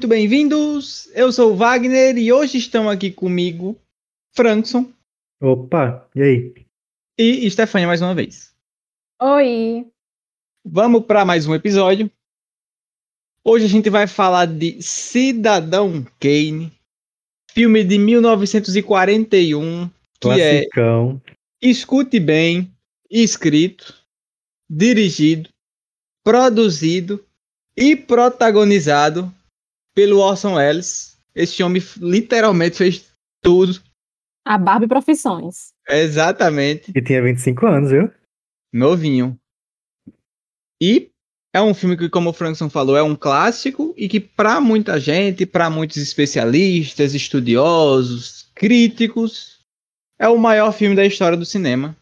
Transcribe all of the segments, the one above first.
Muito bem-vindos. Eu sou o Wagner e hoje estão aqui comigo Frankson. Opa, e aí? E Stefania mais uma vez. Oi. Vamos para mais um episódio. Hoje a gente vai falar de Cidadão Kane, filme de 1941, que Classicão. é escute bem, escrito, dirigido, produzido e protagonizado pelo Orson Welles. Esse homem literalmente fez tudo. A Barbie Profissões. Exatamente. E tinha 25 anos, viu? Novinho. E é um filme que, como o Frankson falou, é um clássico e que, para muita gente, para muitos especialistas, estudiosos, críticos, é o maior filme da história do cinema.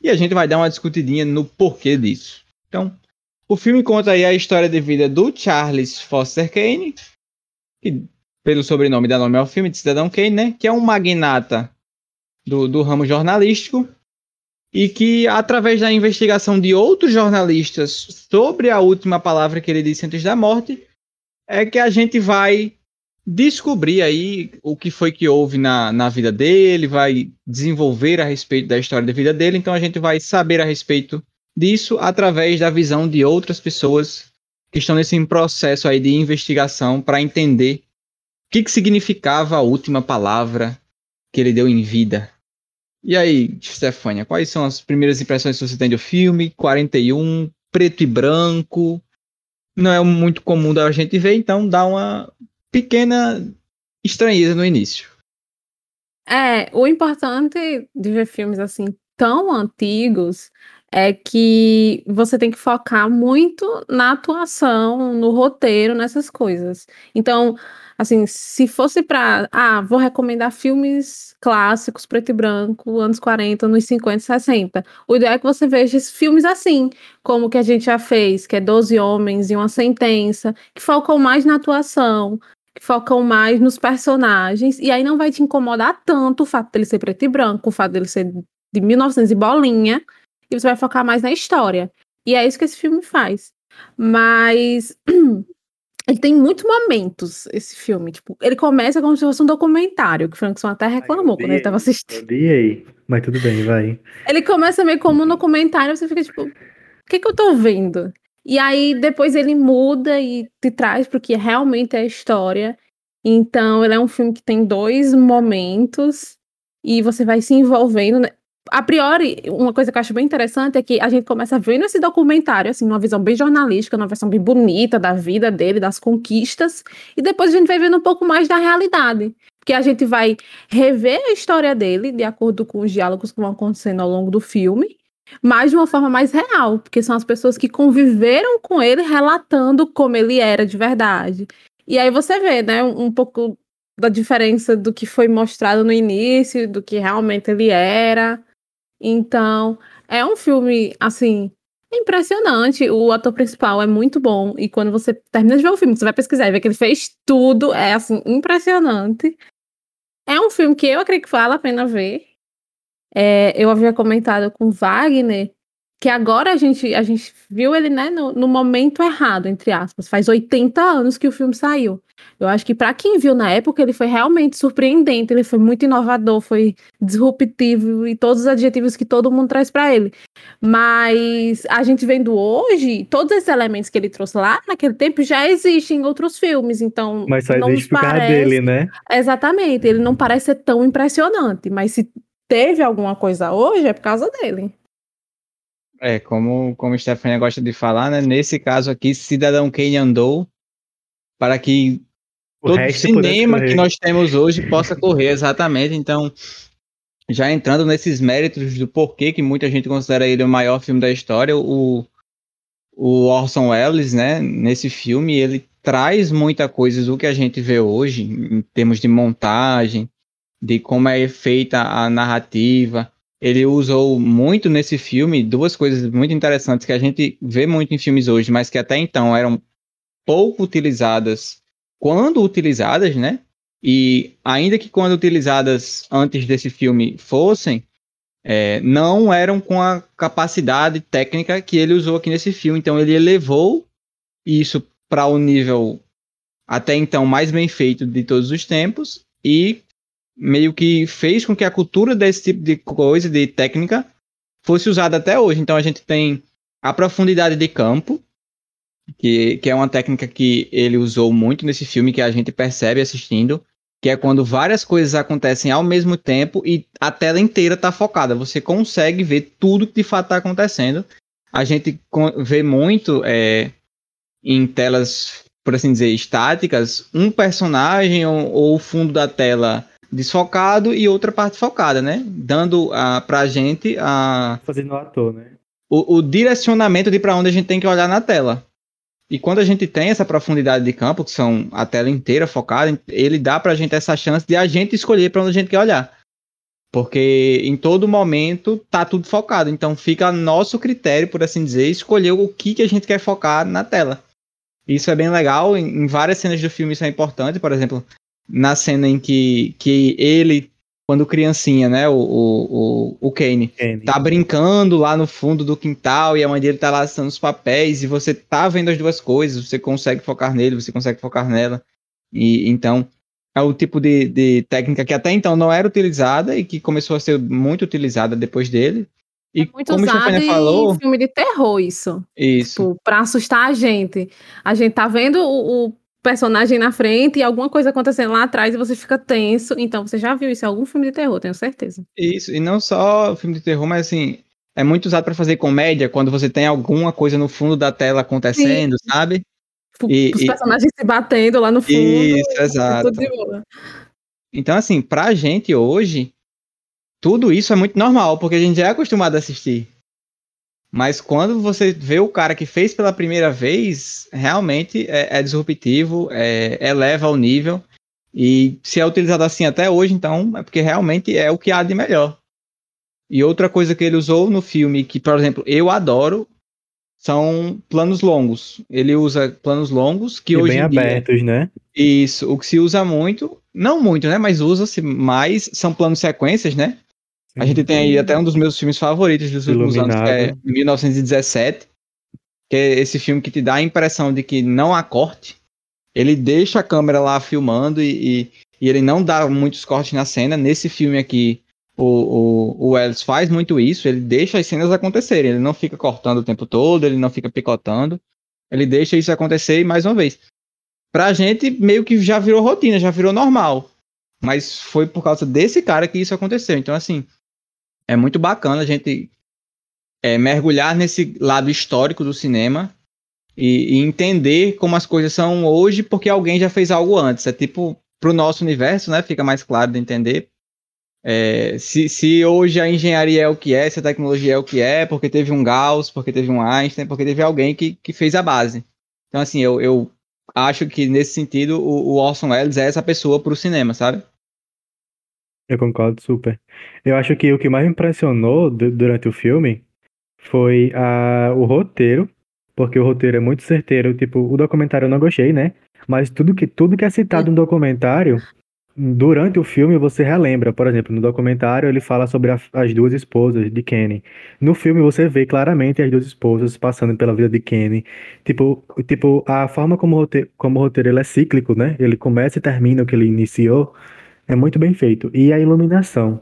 E a gente vai dar uma discutidinha no porquê disso. Então, o filme conta aí a história de vida do Charles Foster Kane, que pelo sobrenome dá nome ao filme, de Cidadão Kane, né? Que é um magnata do, do ramo jornalístico e que, através da investigação de outros jornalistas sobre a última palavra que ele disse antes da morte, é que a gente vai descobrir aí o que foi que houve na, na vida dele, vai desenvolver a respeito da história da vida dele, então a gente vai saber a respeito disso através da visão de outras pessoas que estão nesse processo aí de investigação para entender o que, que significava a última palavra que ele deu em vida. E aí, Stefania, quais são as primeiras impressões que você tem do filme? 41, preto e branco. Não é muito comum da gente ver, então dá uma pequena estranheza no início. É, o importante de ver filmes assim tão antigos é que você tem que focar muito na atuação, no roteiro, nessas coisas. Então, assim, se fosse para, ah, vou recomendar filmes clássicos, preto e branco, anos 40, anos 50, 60. O ideal é que você veja filmes assim, como que a gente já fez, que é Doze Homens e uma Sentença, que focam mais na atuação, que focam mais nos personagens, e aí não vai te incomodar tanto o fato dele ser preto e branco, o fato dele ser de 1900 e bolinha, e você vai focar mais na história. E é isso que esse filme faz. Mas ele tem muitos momentos, esse filme. Tipo, ele começa como se fosse um documentário, que o Frankson até reclamou quando ele estava assistindo. Odiei, mas tudo bem, vai. Ele começa meio como um documentário, você fica tipo, o que, que eu tô vendo? E aí depois ele muda e te traz porque realmente é a história. Então, ele é um filme que tem dois momentos e você vai se envolvendo. A priori, uma coisa que eu acho bem interessante é que a gente começa vendo esse documentário, assim, numa visão bem jornalística, numa versão bem bonita da vida dele, das conquistas, e depois a gente vai vendo um pouco mais da realidade. Porque a gente vai rever a história dele, de acordo com os diálogos que vão acontecendo ao longo do filme, mas de uma forma mais real, porque são as pessoas que conviveram com ele relatando como ele era de verdade. E aí você vê, né, um pouco da diferença do que foi mostrado no início, do que realmente ele era. Então, é um filme, assim, impressionante. O ator principal é muito bom. E quando você termina de ver o filme, você vai pesquisar e ver que ele fez tudo. É, assim, impressionante. É um filme que eu acredito que vale a pena ver. É, eu havia comentado com Wagner que agora a gente, a gente viu ele né, no, no, momento errado, entre aspas. Faz 80 anos que o filme saiu. Eu acho que para quem viu na época, ele foi realmente surpreendente, ele foi muito inovador, foi disruptivo e todos os adjetivos que todo mundo traz para ele. Mas a gente vendo hoje, todos esses elementos que ele trouxe lá naquele tempo já existem em outros filmes, então Mas só não existe por parece... dele, né? Exatamente, ele não parece ser tão impressionante, mas se teve alguma coisa hoje é por causa dele. É, como, como Stefania gosta de falar, né? Nesse caso aqui, Cidadão Kane andou para que O todo cinema que nós temos hoje possa correr, exatamente. Então, já entrando nesses méritos do porquê que muita gente considera ele o maior filme da história, o, o Orson Welles, né? Nesse filme, ele traz muita coisa do que a gente vê hoje, em termos de montagem, de como é feita a narrativa. Ele usou muito nesse filme duas coisas muito interessantes que a gente vê muito em filmes hoje, mas que até então eram pouco utilizadas quando utilizadas, né? E ainda que quando utilizadas antes desse filme fossem, é, não eram com a capacidade técnica que ele usou aqui nesse filme. Então ele elevou isso para o nível até então mais bem feito de todos os tempos e meio que fez com que a cultura desse tipo de coisa, de técnica, fosse usada até hoje. Então a gente tem a profundidade de campo, que, que é uma técnica que ele usou muito nesse filme, que a gente percebe assistindo, que é quando várias coisas acontecem ao mesmo tempo e a tela inteira está focada. Você consegue ver tudo que de fato está acontecendo. A gente vê muito é, em telas, por assim dizer, estáticas, um personagem ou, ou o fundo da tela desfocado e outra parte focada, né? Dando a, pra gente a. Fazendo o ator, né? O, o direcionamento de para onde a gente tem que olhar na tela. E quando a gente tem essa profundidade de campo, que são a tela inteira focada, ele dá pra gente essa chance de a gente escolher para onde a gente quer olhar. Porque em todo momento tá tudo focado. Então fica a nosso critério, por assim dizer, escolher o que, que a gente quer focar na tela. Isso é bem legal. Em, em várias cenas do filme isso é importante. Por exemplo, na cena em que, que ele, quando criancinha, né, o, o, o, Kane, Kane, tá brincando lá no fundo do quintal e a mãe dele tá laçando os papéis e você tá vendo as duas coisas, você consegue focar nele, você consegue focar nela. E então é o tipo de, de técnica que até então não era utilizada e que começou a ser muito utilizada depois dele. E é muito como usado em falou, filme de terror isso. Isso. Tipo, pra assustar a gente. A gente tá vendo o, o personagem na frente e alguma coisa acontecendo lá atrás e você fica tenso. Então você já viu isso em algum filme de terror, tenho certeza. Isso, e não só filme de terror, mas assim, é muito usado para fazer comédia quando você tem alguma coisa no fundo da tela acontecendo, Sim. sabe? E, Os personagens e... se batendo lá no fundo. Isso, exato. Então, assim, pra gente hoje, tudo isso é muito normal, porque a gente já é acostumado a assistir. Mas quando você vê o cara que fez pela primeira vez, realmente é, é disruptivo, é, eleva o nível. E se é utilizado assim até hoje, então é porque realmente é o que há de melhor. E outra coisa que ele usou no filme, que, por exemplo, eu adoro, são planos longos. Ele usa planos longos que e hoje bem em dia, abertos, né? Isso, o que se usa muito, não muito, né? Mas usa-se mais, são planos sequências, né? A gente tem aí até um dos meus filmes favoritos dos últimos anos, que é 1917, que é esse filme que te dá a impressão de que não há corte. Ele deixa a câmera lá filmando e, e, e ele não dá muitos cortes na cena. Nesse filme aqui, o, o, o Ellis faz muito isso, ele deixa as cenas acontecerem, ele não fica cortando o tempo todo, ele não fica picotando, ele deixa isso acontecer e mais uma vez. Pra gente, meio que já virou rotina, já virou normal. Mas foi por causa desse cara que isso aconteceu. Então, assim, é muito bacana a gente é, mergulhar nesse lado histórico do cinema e, e, entender como as coisas são hoje porque alguém já fez algo antes. É tipo, pro nosso universo, né? Fica mais claro de entender. É, se, se hoje a engenharia é o que é, se a tecnologia é o que é, porque teve um Gauss, porque teve um Einstein, porque teve alguém que, que fez a base. Então, assim, eu, eu acho que nesse sentido o, o Orson Welles é essa pessoa pro cinema, sabe? Eu concordo super. Eu acho que o que mais me impressionou durante o filme foi a, o roteiro, porque o roteiro é muito certeiro. Tipo, o documentário eu não gostei, né? Mas tudo que, tudo que é citado no documentário, durante o filme você relembra. Por exemplo, no documentário ele fala sobre a, as duas esposas de Kenny. No filme você vê claramente as duas esposas passando pela vida de Kenny. Tipo, tipo a forma como o roteiro, como o roteiro ele é cíclico, né? Ele começa e termina o que ele iniciou. É muito bem feito. E a iluminação.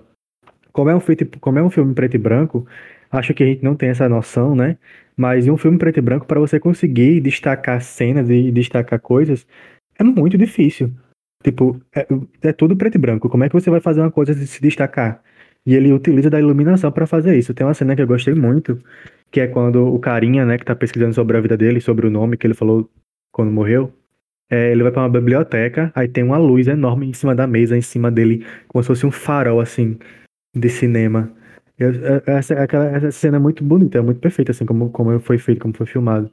Como é um, como é um filme preto e branco, acho que a gente não tem essa noção, né? Mas em um filme preto e branco, para você conseguir destacar cenas e destacar coisas, é muito difícil. Tipo, é, é, tudo preto e branco. Como é que você vai fazer uma coisa de se destacar? E ele utiliza da iluminação para fazer isso. Tem uma cena que eu gostei muito, que é quando o carinha, né, que tá pesquisando sobre a vida dele, sobre o nome que ele falou quando morreu, é, ele vai para uma biblioteca, aí tem uma luz enorme em cima da mesa, em cima dele, como se fosse um farol, assim, de cinema. Eu, é, essa, aquela, essa cena é muito bonita, é muito perfeita, assim, como, como foi feito, como foi filmado.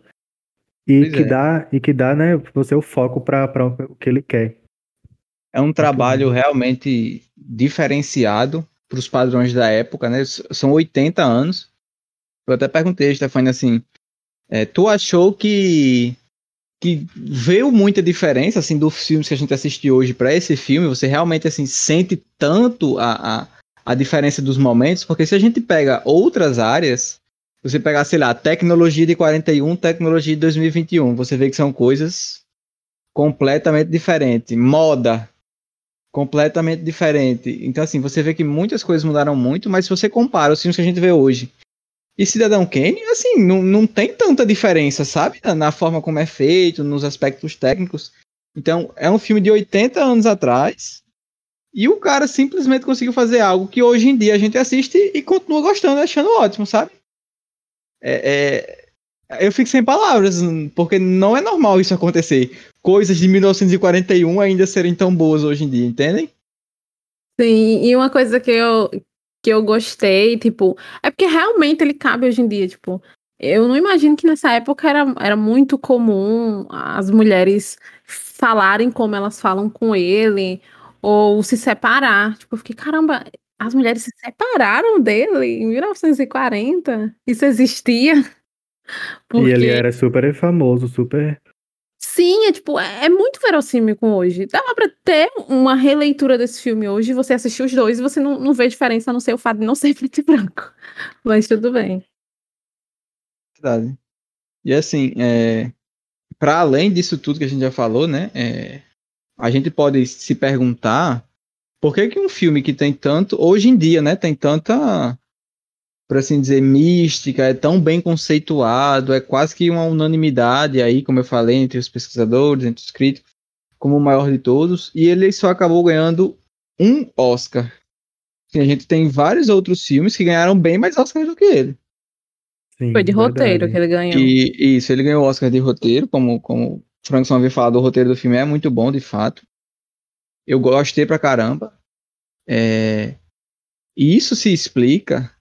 E que, é. dá, e que dá, né, você o foco para o que ele quer. É um trabalho realmente diferenciado para os padrões da época, né? São 80 anos. Eu até perguntei, Stefania, assim, é, tu achou que que veio muita diferença assim dos filmes que a gente assistiu hoje para esse filme. Você realmente assim sente tanto a, a, a, diferença dos momentos, porque se a gente pega outras áreas, você pegar, sei lá, tecnologia de 41, tecnologia de 2021, você vê que são coisas completamente diferente. Moda, completamente diferente. Então, assim, você vê que muitas coisas mudaram muito, mas se você compara os filmes que a gente vê hoje e Cidadão Kane, assim, não, não tem tanta diferença, sabe? Na forma como é feito, nos aspectos técnicos. Então, é um filme de 80 anos atrás. E o cara simplesmente conseguiu fazer algo que hoje em dia a gente assiste e continua gostando, achando ótimo, sabe? É, é, eu fico sem palavras, porque não é normal isso acontecer. Coisas de 1941 ainda serem tão boas hoje em dia, entendem? Sim, e uma coisa que eu, que eu gostei, tipo, é porque realmente ele cabe hoje em dia, tipo, eu não imagino que nessa época era, era muito comum as mulheres falarem como elas falam com ele, ou se separar. Tipo, eu fiquei, caramba, as mulheres se separaram dele em 1940? Isso existia? Porque... E ele era super famoso, super. Sim, é tipo, é, é muito verossímil com hoje. Dava pra ter uma releitura desse filme hoje, você assistir os dois e você não, não vê diferença a não ser o fato de não ser preto e branco. Mas tudo bem. Verdade. E assim, é, para além disso tudo que a gente já falou, né? É, a gente pode se perguntar por que, que um filme que tem tanto, hoje em dia, né, tem tanta, por assim dizer, mística, é tão bem conceituado, é quase que uma unanimidade aí, como eu falei, entre os pesquisadores, entre os críticos, como o maior de todos, e ele só acabou ganhando um Oscar. Assim, a gente tem vários outros filmes que ganharam bem mais Oscars do que ele. Sim, Foi de verdade. roteiro que ele ganhou. E isso, ele ganhou o Oscar de roteiro, como, como o Frankson havia falado, o roteiro do filme é muito bom, de fato. Eu gostei pra caramba. É... E isso se explica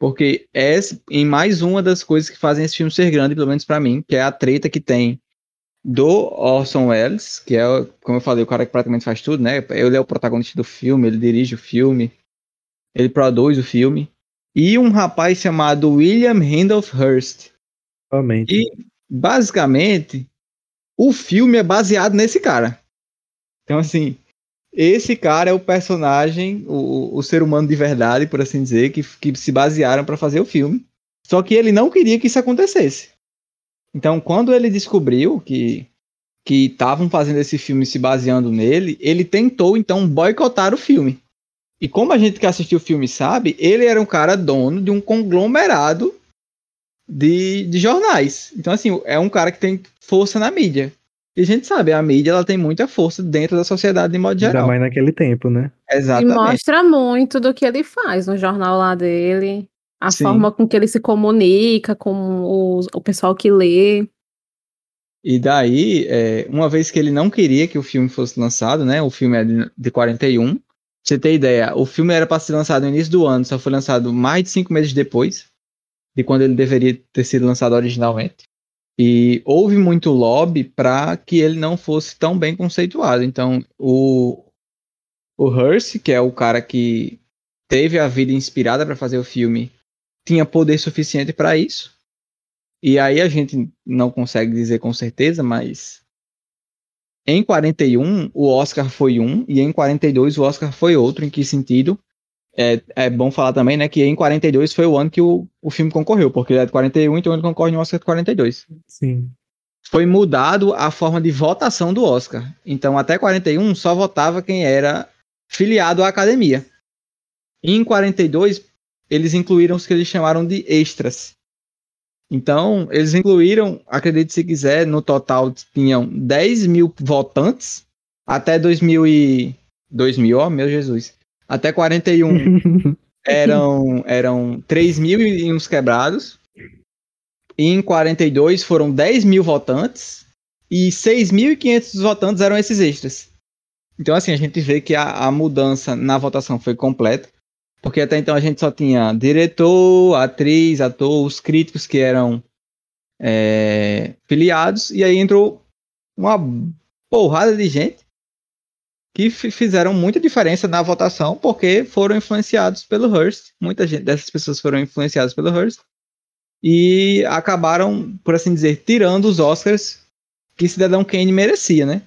porque é em mais uma das coisas que fazem esse filme ser grande, pelo menos para mim, que é a treta que tem do Orson Welles, que é, como eu falei, o cara que praticamente faz tudo, né? Ele é o protagonista do filme, ele dirige o filme, ele produz o filme. E um rapaz chamado William Randolph Hearst. Realmente. E, basicamente, o filme é baseado nesse cara. Então, assim, esse cara é o personagem, o, o ser humano de verdade, por assim dizer, que, que se basearam para fazer o filme. Só que ele não queria que isso acontecesse. Então, quando ele descobriu que que estavam fazendo esse filme se baseando nele, ele tentou então boicotar o filme. E como a gente que assistiu o filme sabe, ele era um cara dono de um conglomerado de, de jornais. Então, assim, é um cara que tem força na mídia. E a gente sabe, a mídia ela tem muita força dentro da sociedade de modo geral. Ainda mais naquele tempo, né? Exatamente. E mostra muito do que ele faz no jornal lá dele. A Sim. forma com que ele se comunica com o, o pessoal que lê. E daí, é, uma vez que ele não queria que o filme fosse lançado, né? O filme é de, de 41. Pra você ter ideia, o filme era para ser lançado no início do ano, só foi lançado mais de cinco meses depois de quando ele deveria ter sido lançado originalmente. E houve muito lobby para que ele não fosse tão bem conceituado. Então, o, o Hearst, que é o cara que teve a vida inspirada para fazer o filme, tinha poder suficiente para isso. E aí a gente não consegue dizer com certeza, mas em 41 o Oscar foi um e em 42 o Oscar foi outro. Em que sentido? É, é bom falar também, né, que em 42 foi o ano que o, o filme concorreu, porque ele é de 41, então ele concorre no Oscar de 42. Sim. Foi mudado a forma de votação do Oscar. Então, até 41 só votava quem era filiado à academia. E em 42, eles incluíram os que eles chamaram de extras. Então, eles incluíram, acredite se quiser, no total tinham 10 mil votantes até 2000 e... 2000, ó, oh, meu Jesus até 41 eram, eram 3 mil e uns quebrados. E em 42 foram 10 mil votantes. E 6.500 votantes eram esses extras. Então, assim, a gente vê que a, a mudança na votação foi completa. Porque até então a gente só tinha diretor, atriz, ator, os críticos que eram é, filiados. E aí entrou uma porrada de gente que fizeram muita diferença na votação porque foram influenciados pelo Hearst. Muita gente dessas pessoas foram influenciadas pelo Hearst e acabaram, por assim dizer, tirando os Oscars que Cidadão Kane merecia, né?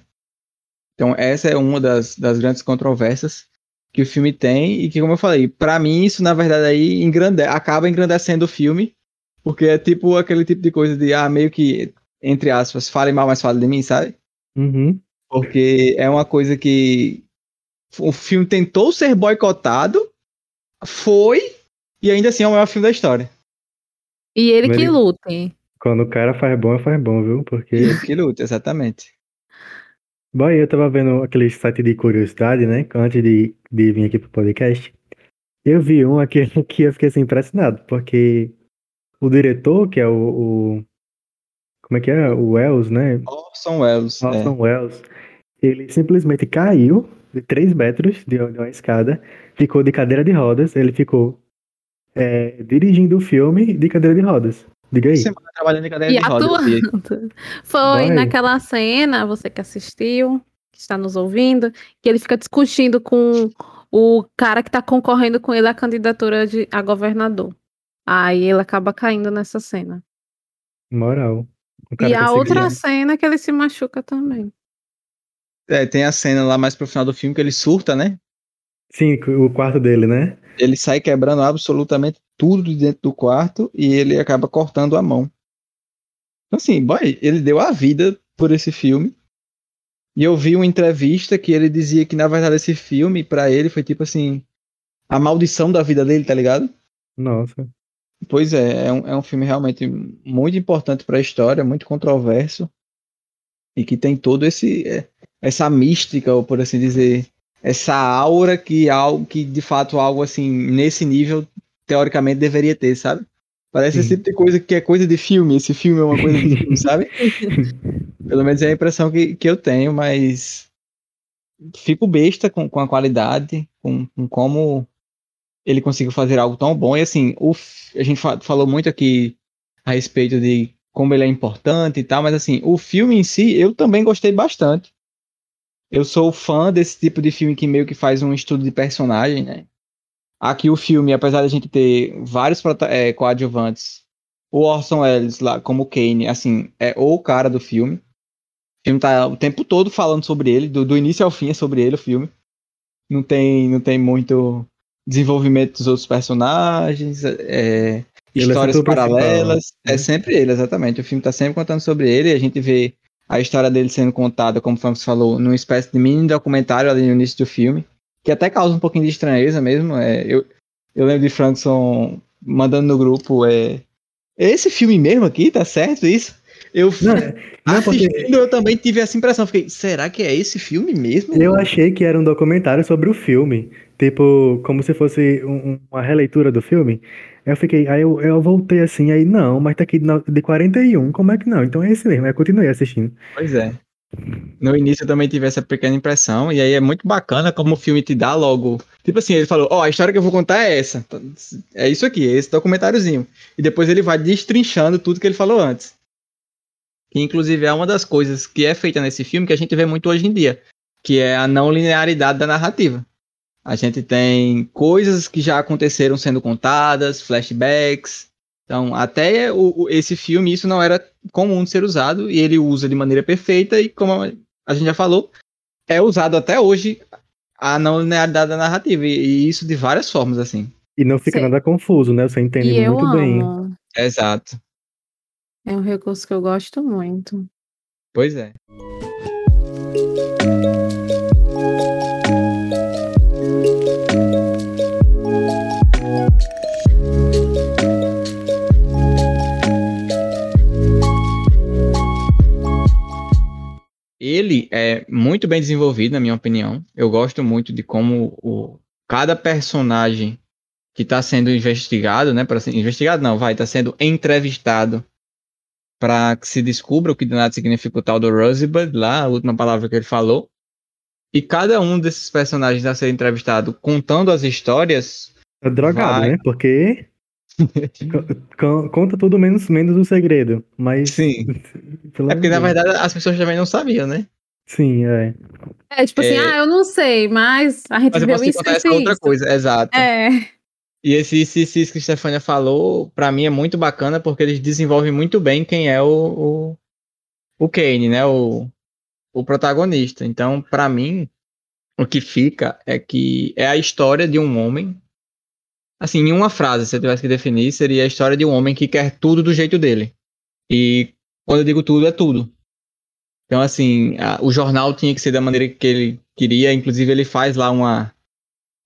Então essa é uma das, das grandes controvérsias que o filme tem e que, como eu falei, para mim isso na verdade aí engrande acaba engrandecendo o filme porque é tipo aquele tipo de coisa de ah meio que entre aspas fale mal, mas fale de mim, sabe? Uhum. Porque é uma coisa que o filme tentou ser boicotado, foi, e ainda assim é o maior filme da história. E ele Mas que ele- lute. Quando o cara faz bom, faz bom, viu? Porque. Ele que luta, exatamente. Bom, eu tava vendo aquele site de curiosidade, né? Antes de, de vir aqui pro podcast. Eu vi um aqui que eu fiquei assim, impressionado, porque o diretor, que é o, o- Como é que é? O Wells, né? Orson Welles. é. Orson Welles. Ele simplesmente caiu de 3 metros de uma escada, ficou de cadeira de rodas, ele ficou é, dirigindo o filme de cadeira de rodas. Diga aí. Semana trabalhando em cadeira E de rodas. atuando. Foi Vai. naquela cena, você que assistiu, que está nos ouvindo, que ele fica discutindo com o cara que está concorrendo com ele à candidatura de, a governador. Aí ele acaba caindo nessa cena. Moral. E a outra cena é que ele se machuca também. É, tem a cena lá mais pro final do filme que ele surta, né? Sim, o quarto dele, né? Ele sai quebrando absolutamente tudo de dentro do quarto e ele acaba cortando a mão. Então, assim, boy, ele deu a vida por esse filme. E eu vi uma entrevista que ele dizia que, na verdade, esse filme, pra ele, foi tipo assim, a maldição da vida dele, tá ligado? Nossa. Pois é, é um, é um filme realmente muito importante pra história, muito controverso. E que tem todo esse é, essa mística, ou por assim dizer, essa aura que algo que de fato algo assim nesse nível teoricamente deveria ter, sabe? Parece esse Sim. tipo de coisa que é coisa de filme, esse filme é uma coisa de filme, sabe? Pelo menos é a impressão que, que eu tenho, mas fico besta com, com a qualidade, com, com como ele conseguiu fazer algo tão bom. E assim, o, a gente fa- falou muito aqui a respeito de como ele é importante e tal, mas assim, o filme em si eu também gostei bastante. Eu sou fã desse tipo de filme que meio que faz um estudo de personagem, né? Aqui o filme, apesar de a gente ter vários é, coadjuvantes, o Orson Welles lá como Kane, assim, é o cara do filme. O filme tá o tempo todo falando sobre ele, do, do início ao fim é sobre ele o filme. Não tem, não tem muito desenvolvimento dos outros personagens, é, Ele é histórias principal, paralelas. né? É sempre ele, exatamente. O filme tá sempre contando sobre ele e a gente vê a história dele sendo contada, como o Francis falou, numa espécie de mini documentário ali no início do filme, que até causa um pouquinho de estranheza mesmo. É, eu, eu lembro de Frankson mandando no grupo, é, "É esse filme mesmo aqui, tá certo isso? Eu Não, não, porque assistindo, eu também tive essa impressão. Fiquei, será que é esse filme mesmo? eu achei que era um documentário sobre o filme. Tipo, como se fosse um- uma releitura do filme. Eu fiquei, aí eu, eu voltei assim, aí não, mas tá aqui de no- de 41, como é que não? Então é esse mesmo, aí eu continuei assistindo. Pois é. No início eu também tive essa pequena impressão, e aí é muito bacana como o filme te dá logo. Tipo assim, ele falou: Ó, a história que eu vou contar é essa. É isso aqui, é esse documentáriozinho. E depois ele vai destrinchando tudo que ele falou antes. Que inclusive é uma das coisas que é feita nesse filme que a gente vê muito hoje em dia, que é a não linearidade da narrativa. A gente tem coisas que já aconteceram sendo contadas, flashbacks. Então, até o- o- esse filme, isso não era comum de ser usado, e ele usa de maneira perfeita, e como a gente já falou, é usado até hoje a não linearidade da narrativa, e, e isso de várias formas, assim. E não fica Sei. nada confuso, né? Você entende E eu muito bem. amo. Exato. É um recurso que eu gosto muito. Pois é. Ele é muito bem desenvolvido, na minha opinião. Eu gosto muito de como o, cada personagem que está sendo investigado, né? Para ser investigado, não, vai, está sendo entrevistado para que se descubra o que de nada significa o tal do Rosebud, lá, a última palavra que ele falou. E cada um desses personagens a ser entrevistado contando as histórias. É drogado, Vai. né? Porque co- co- conta tudo menos, menos o segredo. Mas. Sim. É porque, na verdade, as pessoas também não sabiam, né? Sim, é. É tipo assim, É. ah, eu não sei, mas a gente Mas eu viu posso isso, contar isso essa e outra coisa, exato. É. E esse isso que a Stefania falou, pra mim é muito bacana, porque eles desenvolvem muito bem quem é o, o, o Kane, né? O, o protagonista. Então, pra mim, o que fica é que é a história de um homem. Assim, em uma frase, se eu tivesse que definir, seria a história de um homem que quer tudo do jeito dele. E quando eu digo tudo, é tudo. Então, assim, a, o jornal tinha que ser da maneira que ele queria. Inclusive, ele faz lá uma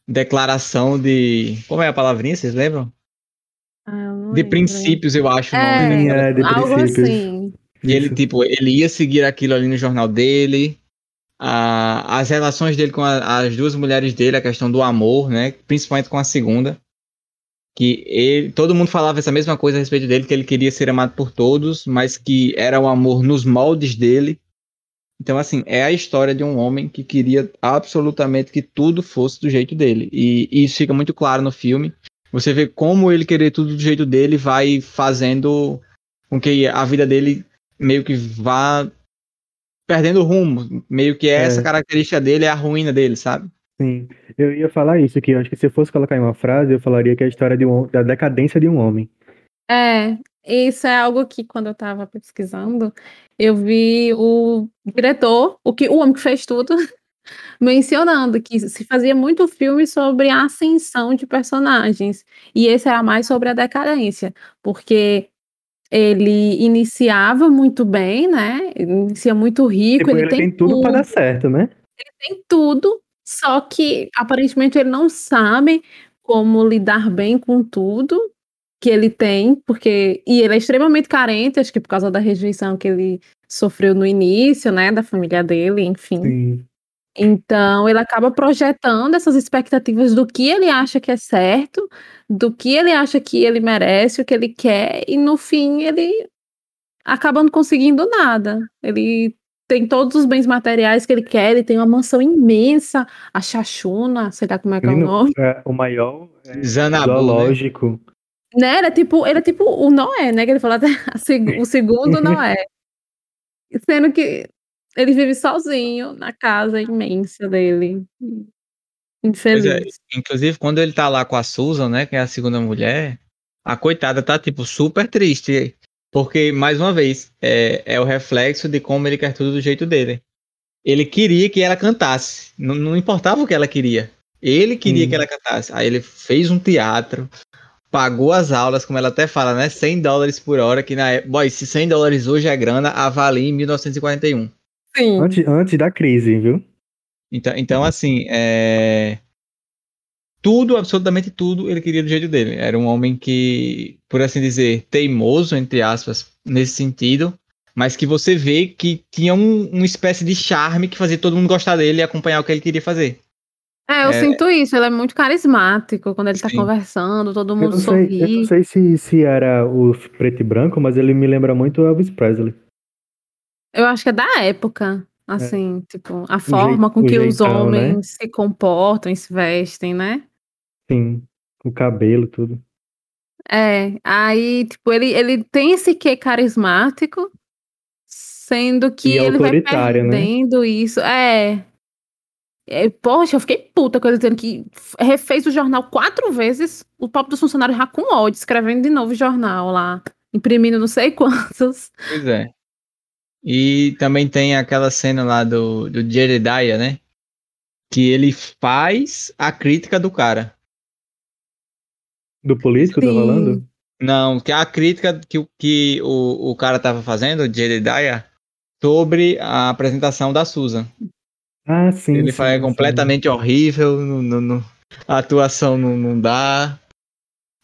declaração de. Como é a palavrinha? Vocês lembram? Ah, eu não De princípios, eu acho. É, nome, né? É, de algo princípios. assim. E ele, tipo, ele ia seguir aquilo ali no jornal dele. A, as relações dele com a- as duas mulheres dele, a questão do amor, né? Principalmente com a segunda. Que ele, todo mundo falava essa mesma coisa a respeito dele, que ele queria ser amado por todos, mas que era o amor nos moldes dele. Então, assim, é a história de um homem que queria absolutamente que tudo fosse do jeito dele. E, e isso fica muito claro no filme. Você vê como ele querer tudo do jeito dele vai fazendo com que a vida dele meio que vá perdendo o rumo. Meio que essa É. característica dele é a ruína dele, sabe? Sim, eu ia falar isso, que eu acho que se eu fosse colocar em uma frase, eu falaria que é a história de um, da decadência de um homem. É, isso é algo que quando eu tava pesquisando, eu vi o diretor, o que o homem que fez tudo, mencionando que se fazia muito filme sobre a ascensão de personagens, e esse era mais sobre a decadência, porque ele iniciava muito bem, né? Inicia muito rico, Tipo, ele, ele tem tudo pra dar certo, né? tem tudo, só que aparentemente ele não sabe como lidar bem com tudo que ele tem, porque e ele é extremamente carente, acho que por causa da rejeição que ele sofreu no início, né, da família dele, enfim. Sim. Então ele acaba projetando essas expectativas do que ele acha que é certo, do que ele acha que ele merece, o que ele quer, e no fim ele acaba não conseguindo nada. Ele tem todos os bens materiais que ele quer, ele tem uma mansão imensa, a Chachuna, sei lá como é que é o nome. é, o maior é, Zanabu, né? zoológico. Né? É tipo, é tipo o Noé, né? Que ele falou até seg- o segundo Noé. Sendo que ele vive sozinho na casa imensa dele. É, Infeliz. inclusive, quando ele tá lá com a Susan, né, que é a segunda mulher, a coitada tá, tipo, super triste. Porque, mais uma vez, é, é o reflexo de como ele quer tudo do jeito dele. Ele queria que ela cantasse. Não, não importava o que ela queria. Ele queria Hum. que ela cantasse. Aí ele fez um teatro, pagou as aulas, como ela até fala, né? 100 dólares por hora, que na época. Boy, se 100 dólares hoje é grana, avalia em 1941. Sim. Antes, antes da crise, viu? Então, então assim, é... tudo, absolutamente tudo, ele queria do jeito dele. Era um homem que, por assim dizer, teimoso, entre aspas, nesse sentido, mas que você vê que tinha um, uma espécie de charme que fazia todo mundo gostar dele e acompanhar o que ele queria fazer. É, eu É. sinto isso, ele é muito carismático quando ele tá Sim. conversando, todo Eu mundo não sei, eu sorri. não sei se, se era o preto e branco, mas ele me lembra muito Elvis Presley. Eu acho que é da época, assim, tipo, a forma com o que os jeitão, né? homens se comportam e se vestem, né? Sim, o cabelo, tudo. É, aí, tipo, ele, ele tem esse quê carismático, sendo que E ele vai autoritário, né? perdendo isso. É. É, Poxa, eu fiquei puta com ele dizendo que refez o jornal quatro vezes, o próprio dos funcionários já com ódio, escrevendo de novo o jornal lá, imprimindo não sei quantos. Pois é. E também tem aquela cena lá do, do Jedediah, né? Que ele faz a crítica do cara. Do político, tá falando? Não, que a crítica que, o- que o, o cara tava fazendo, o Jedediah, sobre a apresentação da Susan. Ah, sim. ele sim, fala é sim. completamente horrível, não- não- não- a atuação não, não dá.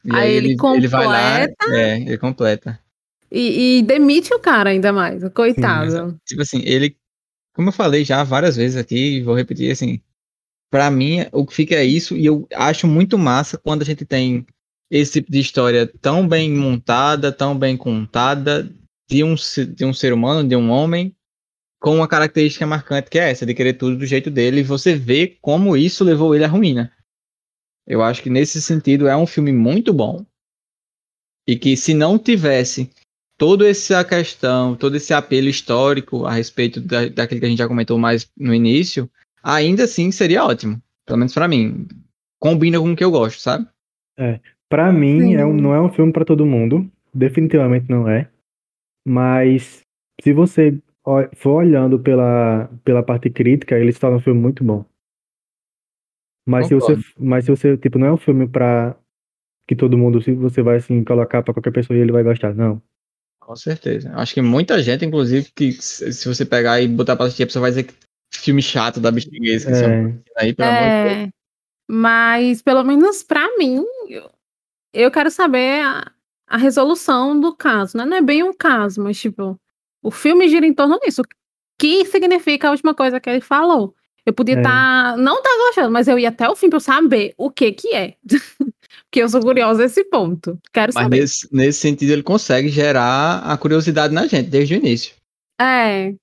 E Aí ele vai lá, é, ele completa. E, e demite o cara ainda mais, coitado. Tipo assim, ele, como eu falei já várias vezes aqui, vou repetir assim, pra mim o que fica é isso, e eu acho muito massa quando a gente tem esse tipo de história tão bem montada, tão bem contada, de um, de um ser humano, de um homem, com uma característica marcante que é essa, de querer tudo do jeito dele, e você vê como isso levou ele à ruína. Eu acho que nesse sentido é um filme muito bom, e que se não tivesse toda essa questão, todo esse apelo histórico a respeito da, daquilo que a gente já comentou mais no início, ainda assim seria ótimo. Pelo menos pra mim. Combina com o que eu gosto, sabe? Pra mim, é um- não é um filme pra todo mundo. Definitivamente não é. Mas se você for olhando pela, pela parte crítica, ele se torna um filme muito bom. Mas se você, mas se você, tipo, não é um filme pra que todo mundo, se você vai assim colocar pra qualquer pessoa e ele vai gostar, não. Com certeza. Acho que muita gente, inclusive, que se você pegar e botar pra assistir, a pessoa vai dizer que filme chato da bexiga que É. aí, pelo amor de Deus. É, mas pelo menos pra mim, eu, eu quero saber a, a resolução do caso, né? Não é bem um caso, mas tipo, o filme gira em torno disso. O que significa a última coisa que ele falou? Eu podia É. estar, não tá gostando, mas eu ia até o fim pra eu saber o que que é. Porque eu sou curiosa a esse ponto. Quero Mas saber. nesse, nesse sentido, ele consegue gerar a curiosidade na gente desde o início. É,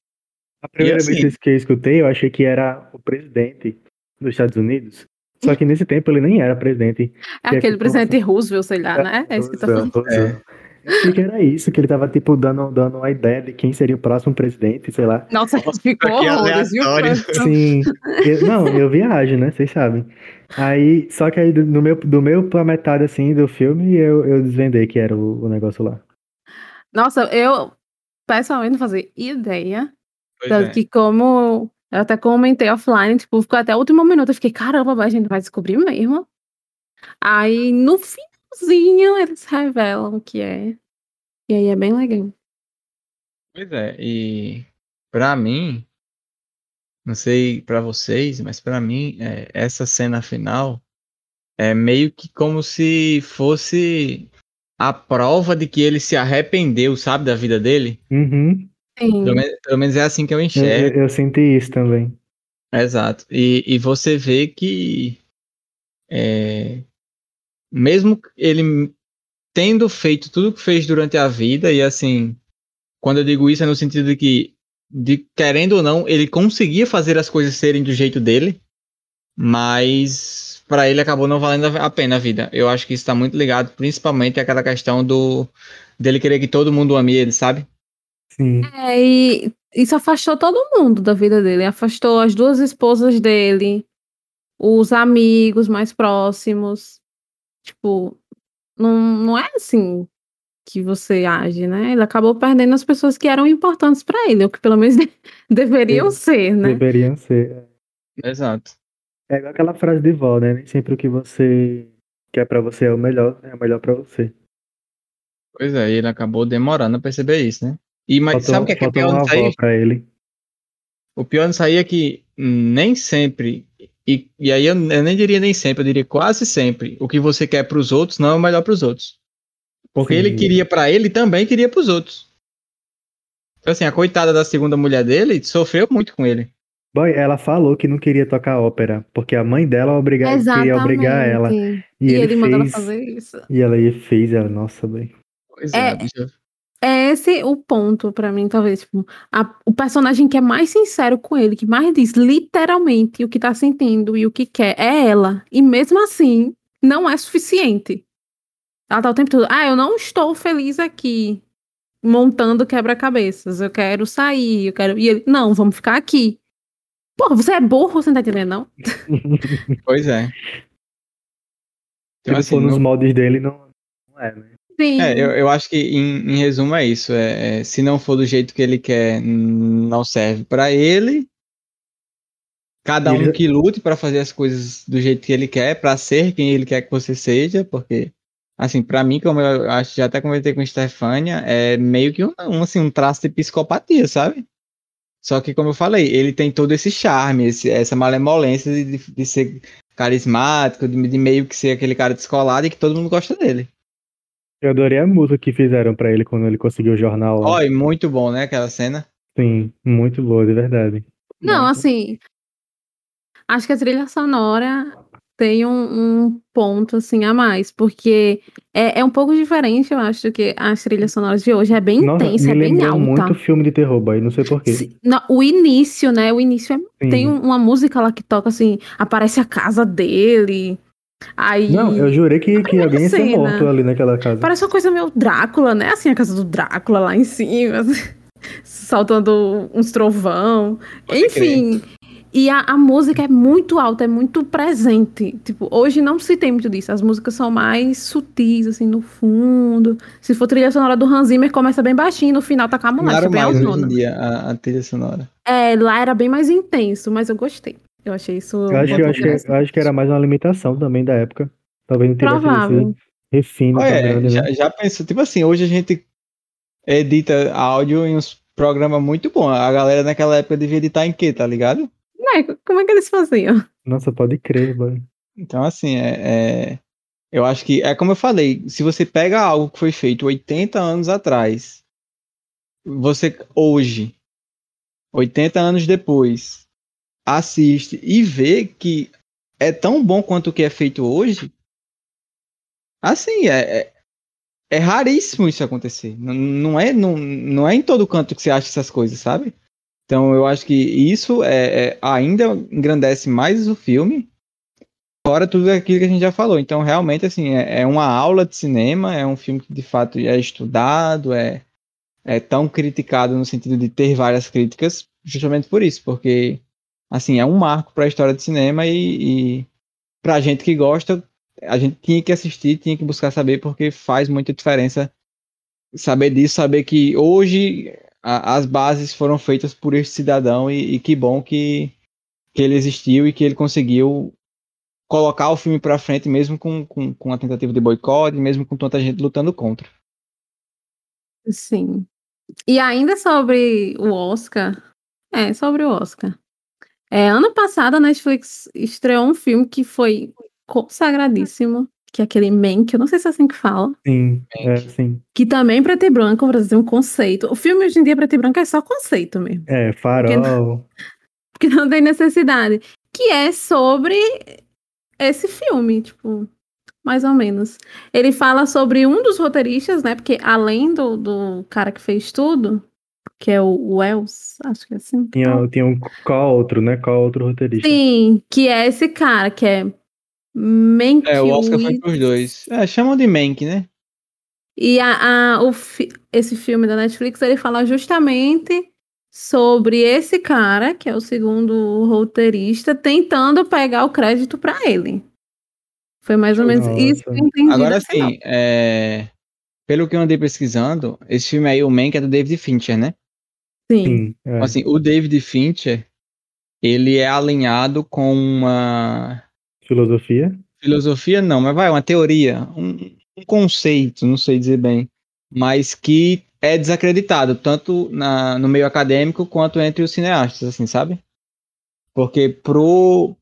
A primeira assim- vez que eu escutei, eu achei que era o presidente dos Estados Unidos. Só que nesse tempo ele nem era presidente. é Que é aquele que- presidente Roosevelt, sei lá, né? É isso que tá falando. Roosevelt. Eu achei que era isso, que ele tava, tipo, dando, dando uma ideia de quem seria o próximo presidente, sei lá. Nossa, ficou que horrores, viu? Sim. Eu- não, eu viajo, né? Vocês sabem. Aí, só que aí do, no meu, do meu pra metade, assim, do filme, eu, eu desvendei que era o, o negócio lá. Nossa, eu pessoalmente não fazia ideia. Tanto é. que como eu até comentei offline, tipo, ficou até o último minuto, eu fiquei, caramba, a gente vai descobrir mesmo. Aí no finalzinho eles revelam o que é. E aí é bem legal. Pois é, e pra mim, não sei pra vocês, mas pra mim, é, essa cena final é meio que como se fosse a prova de que ele se arrependeu, sabe, da vida dele. Uhum. Sim. Pelo, men- pelo menos é assim que eu Eu, enxergo. eu, eu senti isso também. Exato. E, e você vê que é, mesmo ele tendo feito tudo que fez durante a vida, e assim, quando eu digo isso é no sentido de que, de, querendo ou não, ele conseguia fazer as coisas serem do jeito dele, mas para ele acabou não valendo a pena a vida. Eu acho que isso está muito ligado, principalmente àquela questão do dele querer que todo mundo ame ele, sabe? Sim. É, e isso afastou todo mundo da vida dele. Afastou as duas esposas dele, os amigos mais próximos. Tipo, não, não é assim que você age, né? Ele acabou perdendo as pessoas que eram importantes pra ele, ou que pelo menos de- deveriam ser, né? Deveriam ser. Exato. É igual aquela frase de vó, né? Nem sempre o que você quer pra você é o melhor, é o melhor pra você. Pois é, ele acabou demorando a perceber isso, né? E, mas Faltou, sabe o que é, que é pior nisso aí? pra ele. O pior nisso aí é que nem sempre, e, e aí eu, eu nem diria nem sempre, eu diria quase sempre, o que você quer pros outros não é o melhor pros outros. Porque Sim. ele queria pra ele também queria pros outros. Então, assim, a coitada da segunda mulher dele sofreu muito com ele. Boy, ela falou que não queria tocar ópera, porque a mãe dela obriga- queria obrigar ela. E, E, ele, ele mandou ela fez. fazer isso. E ela ia- fez, ela, nossa, bem. Pois É, é, bicho. É esse o ponto pra mim, talvez. Tipo, a- o personagem que é mais sincero com ele, que mais diz literalmente o que tá sentindo e o que quer, é ela. E mesmo assim, não é suficiente. Ela tá o tempo todo, ah, eu não estou feliz aqui montando quebra-cabeças. Eu quero sair, eu quero. E ele, não, vamos ficar aqui. Porra, você é burro, você não tá entendendo, não? Pois é. Se Então, não assim, for nos no- moldes dele, não, não é, né? Sim. É, eu, eu acho que em, em resumo é isso. É, é, se não for do jeito que ele quer, não serve pra ele. Cada um que lute pra fazer as coisas do jeito que ele quer, pra ser quem ele quer que você seja, porque assim, pra mim, como eu acho já até comentei com a Stefania, é meio que um, um, assim, um traço de psicopatia, sabe? Só que como eu falei, ele tem todo esse charme, esse- essa malemolência de, de- de ser carismático, de, de meio que ser aquele cara descolado e que todo mundo gosta dele. Eu adorei a música que fizeram pra ele quando ele conseguiu o jornal lá. Olha, muito bom, né, aquela cena. Sim, muito boa, de verdade. Não, Muito. assim, acho que a trilha sonora tem um, um ponto assim a mais, porque é, é um pouco diferente, eu acho, do que as trilhas sonoras de hoje. É bem Nossa, intensa, me é bem alta. muito filme de terror, boy, não sei porquê. Se- não, o início, né? O início é- tem um- uma música lá que toca assim, aparece a casa dele. Aí Não, eu jurei que, que alguém ia ser cena. morto ali naquela casa. parece uma coisa meio Drácula, né? Assim, a casa do Drácula lá em cima, saltando uns trovão. Pode Enfim. E a, a música é muito alta, é muito presente. Tipo, hoje não se tem muito disso. As músicas são mais sutis, assim, no fundo. Se for trilha sonora do Hans Zimmer, começa bem baixinho, no final tá com a Claro bem mais hoje altona. em dia a, a trilha sonora. É, lá era bem mais intenso, mas eu gostei. Eu achei isso. Eu acho, que, eu, acho que, eu acho que era mais uma limitação também da época. Talvez não tivesse Provável. refino grande, já, né? já pensou, tipo assim, hoje a gente edita áudio em uns programas muito bons. A galera naquela época devia editar em quê, tá ligado? Né, como é que eles faziam? Nossa, pode crer, mano. Então, assim, é, é- eu acho que é como eu falei, se você pega algo que foi feito 80 anos atrás, você hoje, 80 anos depois, assiste e vê que é tão bom quanto o que é feito hoje, assim, é, é, é raríssimo isso acontecer. Não, não, é, não, não é em todo canto que você acha essas coisas, sabe? Então eu acho que isso é, é- ainda engrandece mais o filme, fora tudo aquilo que a gente já falou. Então realmente assim é, é uma aula de cinema, é um filme que de fato é estudado, é, é tão criticado no sentido de ter várias críticas, justamente por isso, porque assim é um marco para a história de cinema e, e para gente que gosta, a gente tinha que assistir, tinha que buscar saber porque faz muita diferença saber disso, saber que hoje a- as bases foram feitas por esse cidadão e, e que bom que, que ele existiu e que ele conseguiu colocar o filme pra frente mesmo com, com, com a tentativa de boicote, mesmo com tanta gente lutando contra. Sim. E ainda sobre o Oscar. É, sobre o Oscar. É, ano passado a Netflix estreou um filme que foi consagradíssimo, que é aquele Mank, eu não sei se é assim que fala, Sim, é, sim. que também é preto e branco, pra dizer um conceito. O filme hoje em dia preto e branco é só conceito mesmo, É, farol. porque não tem necessidade. Que é sobre esse filme, tipo, mais ou menos. Ele fala sobre um dos roteiristas, né? Porque além do, do cara que fez tudo, que é o Wells, acho que é assim. Tinha, tinha um qual outro, né? Qual outro roteirista? Sim, que é esse cara, que é Mankiewicz. É, o Oscar foi pros dois. É, chamam de Mank, né? E a, a- o fi- esse filme da Netflix, ele fala justamente sobre esse cara, que é o segundo roteirista, tentando pegar o crédito pra ele. Foi mais ou menos isso que eu entendi. Agora sim, é, pelo que eu andei pesquisando, esse filme aí, o Mank, é do David Fincher, né? Sim. Sim, é. Assim, o David Fincher, ele é alinhado com uma Filosofia. filosofia, não, mas vai, uma teoria, um, um conceito, não sei dizer bem, mas que é desacreditado, tanto na, no meio acadêmico quanto entre os cineastas, assim, sabe? Porque pro,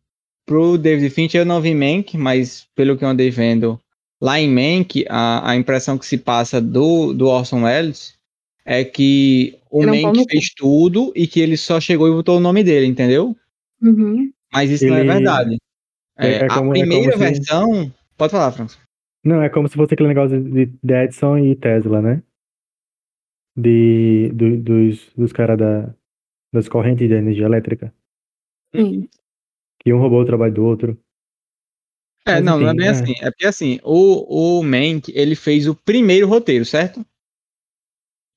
pro David Fincher eu não vi Mank, mas pelo que eu andei vendo, lá em Mank, a, a impressão que se passa do, do Orson Welles é que o Ele é Mank fez tudo e que ele só chegou e botou o nome dele, entendeu? Uhum. Mas isso não é Ele- verdade. É- É, é como- a é primeira como se- versão. Pode falar, Franço. Não, é como se fosse aquele negócio de, de Edison e Tesla, né? De, do- dos, dos caras da, das correntes de energia elétrica. Sim. Que um roubou o trabalho do outro. É, não, não é bem é. assim. É porque assim, o, o Mank, ele fez o primeiro roteiro, certo?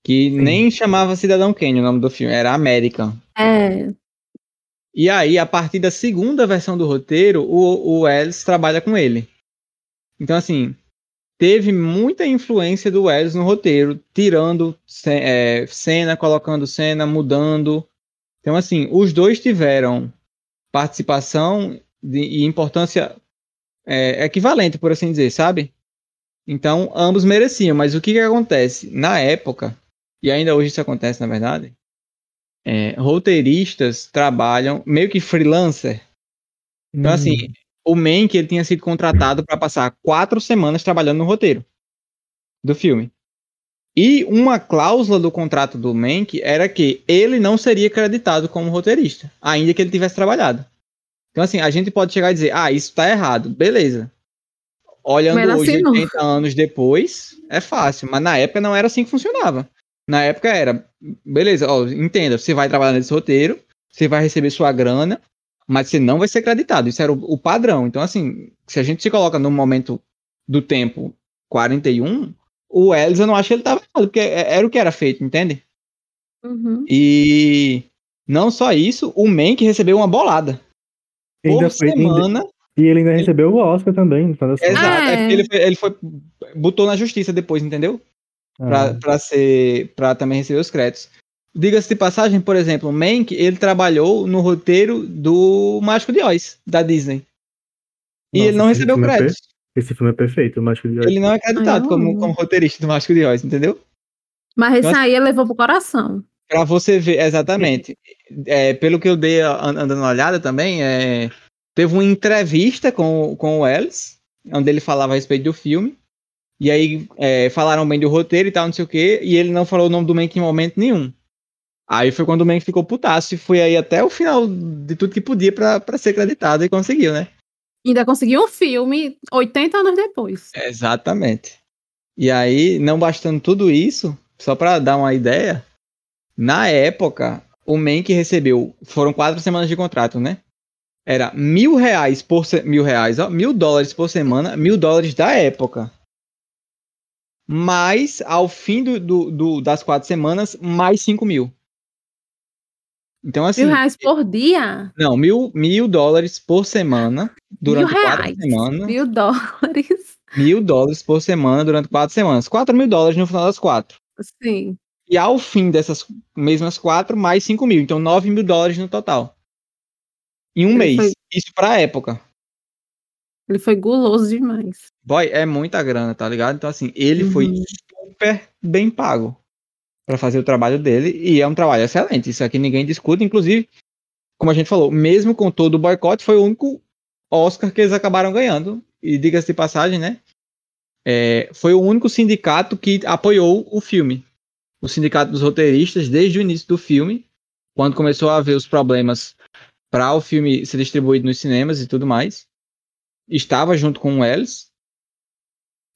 Que Sim. nem chamava Cidadão Kane o nome do filme, era American. É. E aí, a partir da segunda versão do roteiro, o, o Wells trabalha com ele. Então, assim, teve muita influência do Wells no roteiro, tirando é, cena, colocando cena, mudando. Então, assim, os dois tiveram participação de- e importância é, equivalente, por assim dizer, sabe? Então, ambos mereciam, mas o que, que acontece? Na época, e ainda hoje isso acontece, na verdade, é, roteiristas trabalham meio que freelancer. Então, Hum, assim, o Mank ele tinha sido contratado para passar quatro semanas trabalhando no roteiro do filme. E uma cláusula do contrato do Mank era que ele não seria creditado como roteirista, ainda que ele tivesse trabalhado. Então, assim, a gente pode chegar e dizer, ah, isso tá errado, beleza. Olhando Mas hoje, assinou. 80 anos depois, é fácil, mas na época não era assim que funcionava. Na época era, beleza, ó, entenda, você vai trabalhar nesse roteiro, você vai receber sua grana, mas você não vai ser creditado. Isso era o, o padrão. Então, assim, se a gente se coloca no momento do tempo 41, o Ellis, eu não acho que ele tava errado, porque é- era o que era feito, entende? Uhum. E não só isso, o Mank recebeu uma bolada. Ainda Por foi, ainda- semana. e ele ainda recebeu o Oscar também. Exato. é É. porque ele, foi, ele foi. Botou na justiça depois, entendeu? Pra, Ah, pra ser. para também receber os créditos. Diga-se de passagem, por exemplo, o Mank, ele trabalhou no roteiro do Mágico de Oz, da Disney. E Nossa, ele não recebeu filme é créditos. esse filme é perfeito, o Mágico de Oz. Ele não é acreditado Ai, eu como, amo. como roteirista do Mágico de Oz, entendeu? Mas esse Nossa. aí ele levou pro coração. Pra você ver, exatamente. É, pelo que eu dei a- andando uma olhada também, é, teve uma entrevista com, com o Ellis, onde ele falava a respeito do filme. E aí é, falaram bem do roteiro e tal, não sei o quê, e ele não falou o nome do Mank em momento nenhum. Aí foi quando o Mank ficou putaço e foi aí até o final de tudo que podia pra, pra ser acreditado e conseguiu, né? Ainda conseguiu um filme 80 anos depois. Exatamente. E aí, não bastando tudo isso, só pra dar uma ideia, na época, o Mank recebeu, foram quatro semanas de contrato, né? Era mil reais por se- mil reais, ó, mil dólares por semana, mil dólares da época. Mais, ao fim do, do- do- das quatro semanas, mais cinco mil. Então, assim, Mil reais por dia? não, mil, mil dólares por semana, durante mil quatro reais. semanas. Mil dólares. mil dólares por semana durante quatro semanas. Quatro mil dólares no final das quatro. Sim. E ao fim dessas mesmas quatro, mais cinco mil. Então, nove mil dólares no total. Em um Ele mês. foi- Isso pra época. Ele foi guloso demais. Boy, é muita grana, tá ligado? Então, assim, ele foi Uhum. super bem pago pra fazer o trabalho dele. E é um trabalho excelente. Isso aqui ninguém discute. Inclusive, como a gente falou, mesmo com todo o boicote, foi o único Oscar que eles acabaram ganhando. E diga-se de passagem, né? É, foi o único sindicato que apoiou o filme. O sindicato dos roteiristas, desde o início do filme, quando começou a haver os problemas para o filme ser distribuído nos cinemas e tudo mais, estava junto com o Ellis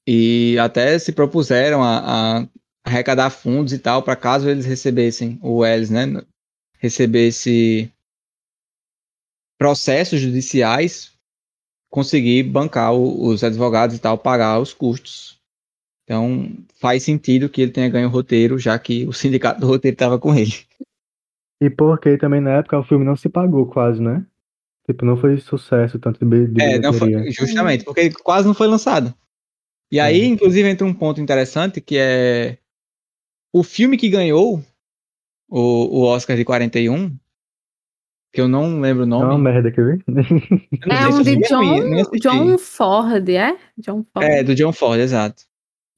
e até se propuseram a, a arrecadar fundos e tal para caso eles recebessem o Ellis, né, recebesse processos judiciais, conseguir bancar o- os advogados e tal, pagar os custos. Então faz sentido que ele tenha ganho o roteiro, já que o sindicato do roteiro estava com ele. E porque também na época o filme não se pagou quase, né? Tipo, não foi sucesso tanto de bi- de É, não foi, bilheteria. justamente, porque ele quase não foi lançado. E aí, Uhum. inclusive, entra um ponto interessante que é o filme que ganhou o, o Oscar de 41, que eu não lembro o É uma nome. merda que eu vi. eu É um de John. John Ford, é? John Ford. É, do John Ford, exato.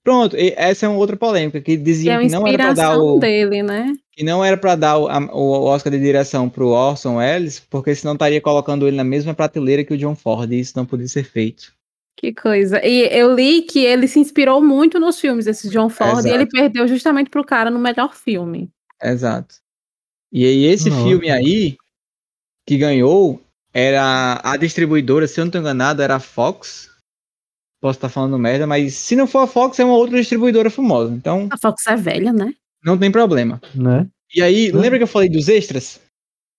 Pronto, e essa é uma outra polêmica, que que é que não era pra dar inspiração o, dele, né? que não era para dar o, a- o Oscar de direção pro Orson Welles, porque senão estaria colocando ele na mesma prateleira que o John Ford, e isso não podia ser feito. Que coisa. E eu li que ele se inspirou muito nos filmes, esse John Ford, e ele Exato. perdeu justamente pro cara no melhor filme. Exato. E aí, esse Nossa. filme aí, que ganhou, era a distribuidora, se eu não estou enganado, era a Fox. Posso estar falando merda, mas se não for a Fox, é uma outra distribuidora famosa. Então, A Fox é velha, né? não tem problema. né? E aí, Hum. lembra que eu falei dos extras?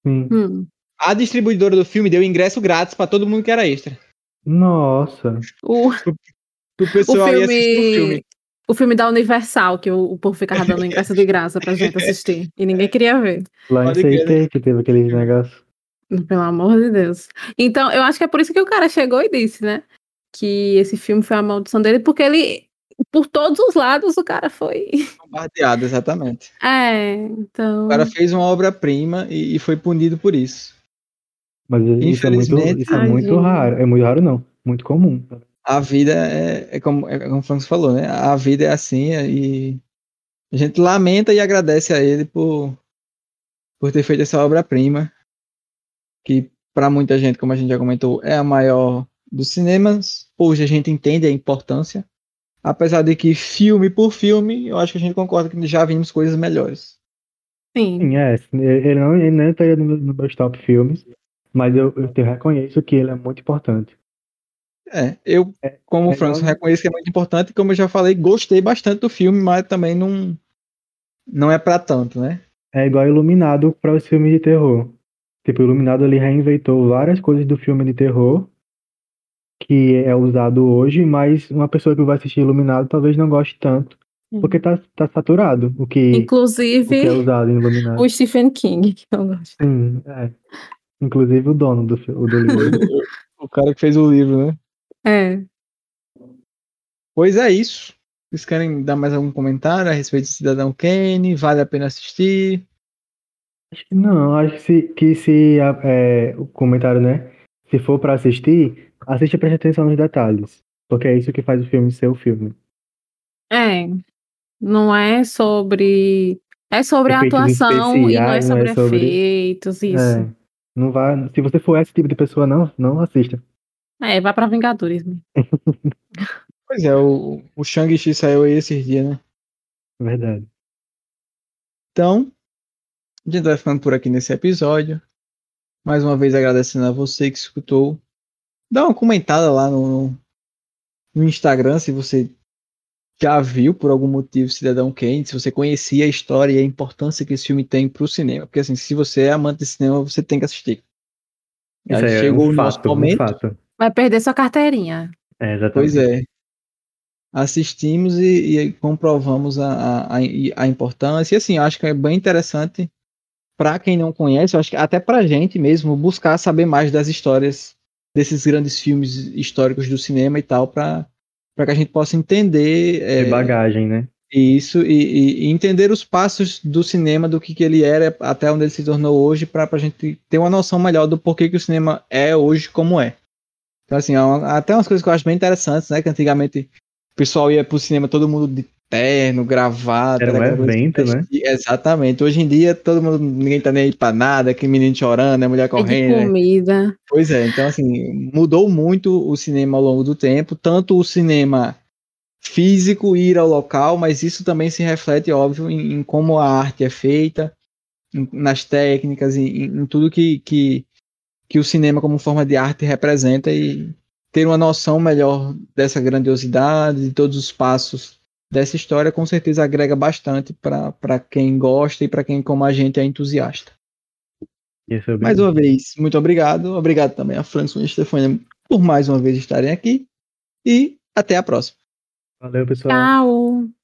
Sim. Hum. A distribuidora do filme deu ingresso grátis para todo mundo que era extra. Nossa. O, O pessoal ia filme- assistir o filme. o filme da Universal, que o, o povo ficava dando ingresso de graça pra gente assistir. E ninguém queria ver. Lá em CT que teve aqueles negócios. Pelo amor de Deus. Então, eu acho que é por isso que o cara chegou e disse, né? Que esse filme foi a maldição dele, porque ele, por todos os lados, o cara foi. Bombardeado, exatamente. É, então. O cara fez uma obra-prima e, e foi punido por isso. Mas isso é muito, isso é muito raro. É muito raro, não. Muito comum. a vida é, é como, é como o Francis falou, né? A vida é assim e a gente lamenta e agradece a ele por, por ter feito essa obra-prima, que para muita gente, como a gente já comentou, é a maior dos cinemas. Hoje a gente entende a importância, apesar de que filme por filme, eu acho que a gente concorda que já vimos coisas melhores. Sim. Sim, é. Ele não, ele não estaria no nos meus top filmes, mas eu, eu te reconheço que ele é muito importante. É, eu, como é o igual- reconheço que é muito importante, e como eu já falei, gostei bastante do filme, mas também não, não é para tanto, né? É igual Iluminado para os filmes de terror. Tipo, Iluminado ele reinventou várias coisas do filme de terror que é usado hoje, mas uma pessoa que vai assistir Iluminado talvez não goste tanto, porque tá, tá saturado o que, o Inclusive, que é usado em Iluminado. o Stephen King, que eu gosto. Sim, é. Inclusive o dono do, o do livro. O cara que fez o livro, né? É. Pois é isso. Vocês querem dar mais algum comentário a respeito do Cidadão Kane? Vale a pena assistir? Acho que não, acho que se, que se é, o comentário, né? Se for pra assistir, assiste e preste atenção nos detalhes. Porque é isso que faz o filme ser o filme. É. Não é sobre. É sobre a Efeitos atuação e não é especiais, não sobre é sobre- efeitos, isso. É, não vai, se você for esse tipo de pessoa, não, não assista. É, vá pra Vingadores. né? Pois é, o, o Shang-Chi saiu aí esses dias, né? Verdade. Então, a gente vai ficando por aqui nesse episódio. Mais uma vez agradecendo a você que escutou. Dá uma comentada lá no, no Instagram se você já viu por algum motivo Cidadão Kane, se você conhecia a história e a importância que esse filme tem pro cinema. Porque assim, se você é amante de cinema, você tem que assistir. Já aí é chegou um o nosso fato, um momento. fato. Vai perder sua carteirinha. É, exatamente. Pois é. Assistimos e, e comprovamos a, a, a- importância. E assim, eu acho que é bem interessante para quem não conhece, eu acho que até pra gente mesmo, buscar saber mais das histórias desses grandes filmes históricos do cinema e tal, para que a gente possa entender é, bagagem, né? isso e, e- entender os passos do cinema, do que, que ele era até onde ele se tornou hoje, para a gente ter uma noção melhor do porquê que o cinema é hoje como é. Então, assim, é até umas coisas que eu acho bem interessantes, né? Que antigamente o pessoal ia pro cinema todo mundo de terno, gravata. Era um evento, né? Exatamente. Hoje em dia, todo mundo, ninguém tá nem aí pra nada, que menino chorando, é mulher É de correndo. né? comida. Pois é, então assim, mudou muito o cinema ao longo do tempo, tanto o cinema físico ir ao local, mas isso também se reflete, óbvio, em, em como a arte é feita, em- nas técnicas, em, em tudo que, que, que o cinema como forma de arte representa e ter uma noção melhor dessa grandiosidade, de todos os passos dessa história, com certeza agrega bastante para quem gosta e para quem, como a gente, é entusiasta. É Mais uma vez, muito obrigado. Obrigado também a Frankson e a Stefania por mais uma vez estarem aqui. E até a próxima. Valeu, pessoal. Tchau.